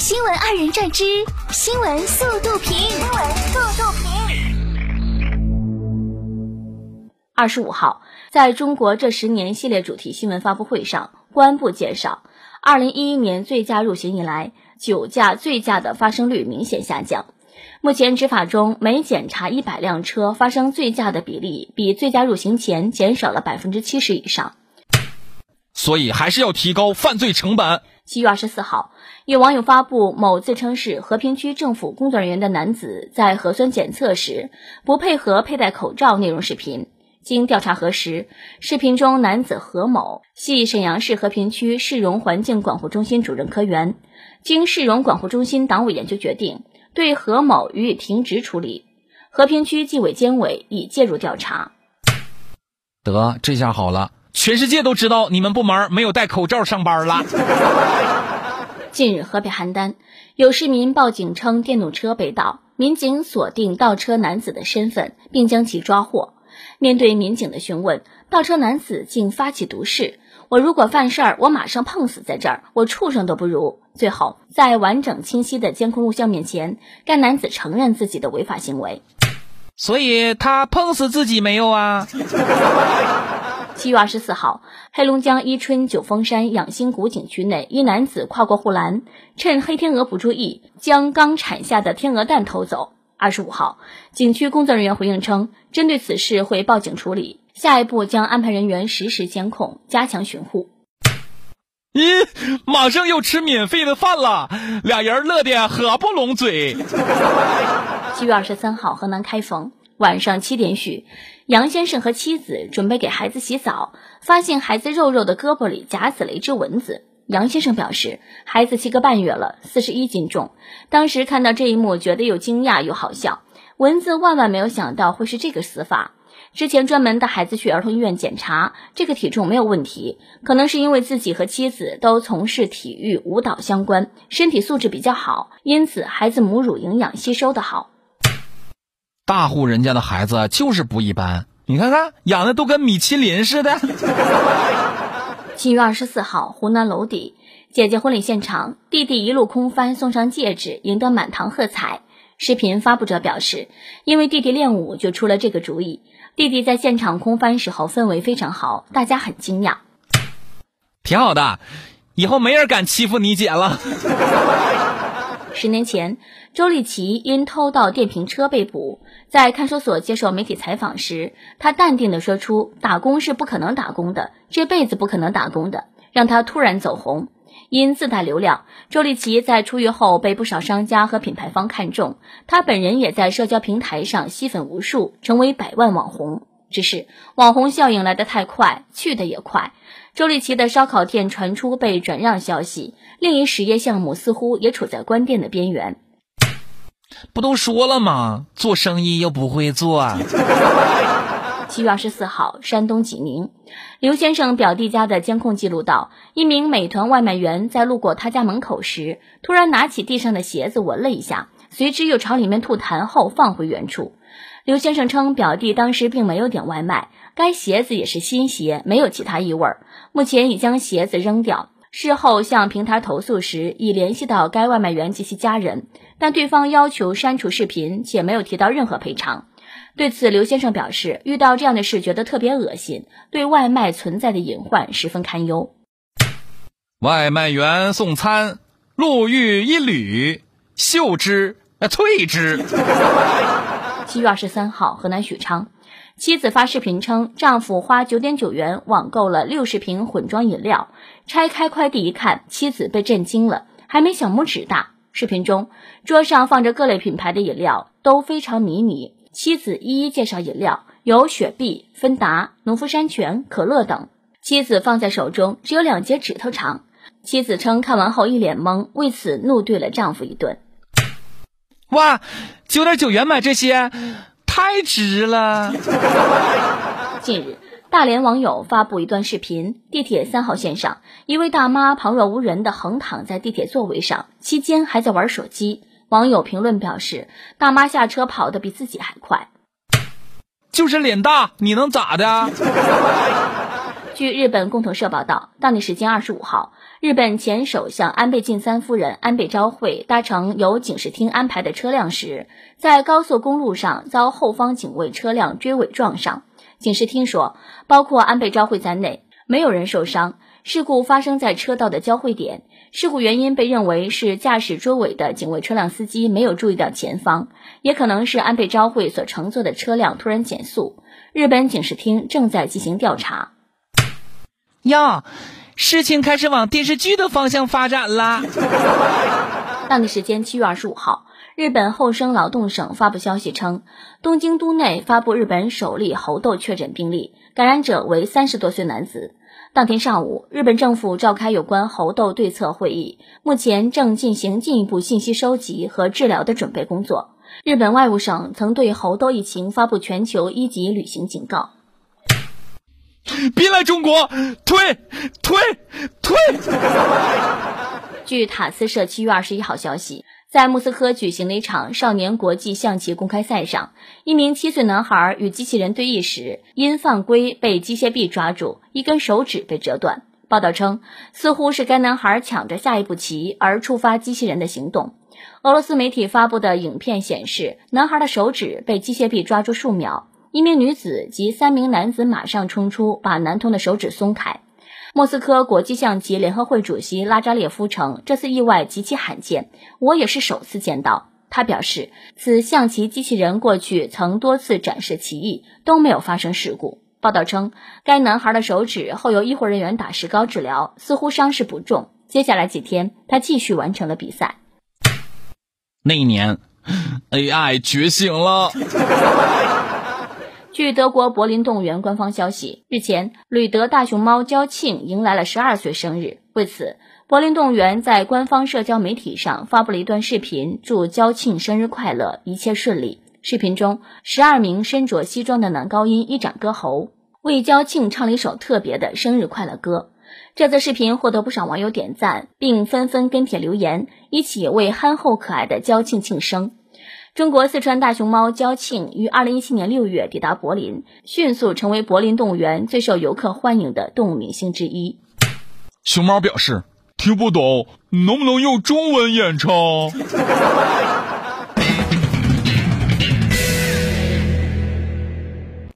新闻二人转之新闻速度评，新闻速度评。二十五号，在中国这十年系列主题新闻发布会上，公安部介绍，二零一一年醉驾入刑以来，酒驾醉驾的发生率明显下降。目前执法中每检查一百辆车发生醉驾的比例，比醉驾入刑前减少了百分之七十以上。所以还是要提高犯罪成本。七月二十四号，有网友发布某自称是和平区政府工作人员的男子在核酸检测时不配合佩戴口罩内容视频。经调查核实，视频中男子何某系沈阳市和平区市容环境管护中心主任科员。经市容管护中心党委研究决定，对何某予以停职处理。和平区纪委监委已介入调查。得，这下好了。全世界都知道你们部门没有戴口罩上班了。近日，河北邯郸有市民报警称电动车被盗，民警锁定盗车男子的身份，并将其抓获。面对民警的询问，盗车男子竟发起毒誓：“我如果犯事儿，我马上碰死在这儿，我畜生都不如。”最后，在完整清晰的监控录像面前，该男子承认自己的违法行为。所以他碰死自己没有啊？七月二十四号，黑龙江伊春九峰山养心谷景区内，一男子跨过护栏，趁黑天鹅不注意，将刚产下的天鹅蛋偷走。二十五号，景区工作人员回应称，针对此事会报警处理，下一步将安排人员实时监控，加强巡护。咦，马上又吃免费的饭了，俩人乐得合不拢嘴。七月二十三号，河南开封晚上七点许。杨先生和妻子准备给孩子洗澡，发现孩子肉肉的胳膊里夹死了一只蚊子。杨先生表示，孩子七个半月了，四十一斤重。当时看到这一幕，觉得又惊讶又好笑。蚊子万万没有想到会是这个死法。之前专门带孩子去儿童医院检查，这个体重没有问题，可能是因为自己和妻子都从事体育舞蹈相关，身体素质比较好，因此孩子母乳营养吸收的好。大户人家的孩子就是不一般，你看看养的都跟米其林似的。七月二十四号，湖南娄底姐姐婚礼现场，弟弟一路空翻送上戒指，赢得满堂喝彩。视频发布者表示，因为弟弟练武就出了这个主意。弟弟在现场空翻时候氛围非常好，大家很惊讶。挺好的，以后没人敢欺负你姐了。十年前，周丽淇因偷盗电瓶车被捕。在看守所接受媒体采访时，她淡定地说出：“打工是不可能打工的，这辈子不可能打工的。”让她突然走红。因自带流量，周丽淇在出狱后被不少商家和品牌方看中，她本人也在社交平台上吸粉无数，成为百万网红。只是网红效应来得太快，去得也快。周丽淇的烧烤店传出被转让消息，另一实业项目似乎也处在关店的边缘。不都说了吗？做生意又不会做。七月二十四号，山东济宁，刘先生表弟家的监控记录到，一名美团外卖员在路过他家门口时，突然拿起地上的鞋子闻了一下，随之又朝里面吐痰后放回原处。刘先生称，表弟当时并没有点外卖，该鞋子也是新鞋，没有其他异味。目前已将鞋子扔掉。事后向平台投诉时，已联系到该外卖员及其家人，但对方要求删除视频，且没有提到任何赔偿。对此，刘先生表示，遇到这样的事觉得特别恶心，对外卖存在的隐患十分堪忧。外卖员送餐，路遇一缕，嗅之，呃，退之。七月二十三号，河南许昌。妻子发视频称，丈夫花九点九元网购了六十瓶混装饮料，拆开快递一看，妻子被震惊了，还没小拇指大。视频中，桌上放着各类品牌的饮料，都非常迷你。妻子一一介绍饮料，有雪碧、芬达、农夫山泉、可乐等。妻子放在手中，只有两节指头长。妻子称看完后一脸懵，为此怒怼了丈夫一顿。哇，九点九元买这些？太值了！近日，大连网友发布一段视频：地铁三号线上，一位大妈旁若无人的横躺在地铁座位上，期间还在玩手机。网友评论表示，大妈下车跑得比自己还快。就是脸大，你能咋的？据日本共同社报道，当地时间二十五号，日本前首相安倍晋三夫人安倍昭惠搭乘由警视厅安排的车辆时，在高速公路上遭后方警卫车辆追尾撞上。警视厅说，包括安倍昭惠在内，没有人受伤。事故发生在车道的交汇点，事故原因被认为是驾驶追尾的警卫车辆司机没有注意到前方，也可能是安倍昭惠所乘坐的车辆突然减速。日本警视厅正在进行调查。呀，事情开始往电视剧的方向发展了。当地时间七月二十五号，日本厚生劳动省发布消息称，东京都内发布日本首例猴痘确诊病例，感染者为三十多岁男子。当天上午，日本政府召开有关猴痘对策会议，目前正进行进一步信息收集和治疗的准备工作。日本外务省曾对猴痘疫情发布全球一级旅行警告。别来中国，退退退！据塔斯社七月二十一号消息。在莫斯科举行的一场少年国际象棋公开赛上，一名七岁男孩与机器人对弈时，因犯规被机械臂抓住，一根手指被折断。报道称，似乎是该男孩抢着下一步棋而触发机器人的行动。俄罗斯媒体发布的影片显示，男孩的手指被机械臂抓住数秒，一名女子及三名男子马上冲出，把男童的手指松开。莫斯科国际象棋联合会主席拉扎列夫称，这次意外极其罕见，我也是首次见到。他表示，此象棋机器人过去曾多次展示棋艺，都没有发生事故。报道称，该男孩的手指后由医护人员打石膏治疗，似乎伤势不重。接下来几天，他继续完成了比赛。那一年，AI 觉醒了。据德国柏林动物园官方消息，日前，吕德大熊猫娇庆迎来了十二岁生日。为此，柏林动物园在官方社交媒体上发布了一段视频，祝娇庆生日快乐，一切顺利。视频中，十二名身着西装的男高音一展歌喉，为娇庆唱了一首特别的生日快乐歌。这则视频获得不少网友点赞，并纷纷跟帖留言，一起为憨厚可爱的娇庆庆生。中国四川大熊猫娇庆于二零一七年六月抵达柏林，迅速成为柏林动物园最受游客欢迎的动物明星之一。熊猫表示听不懂，能不能用中文演唱？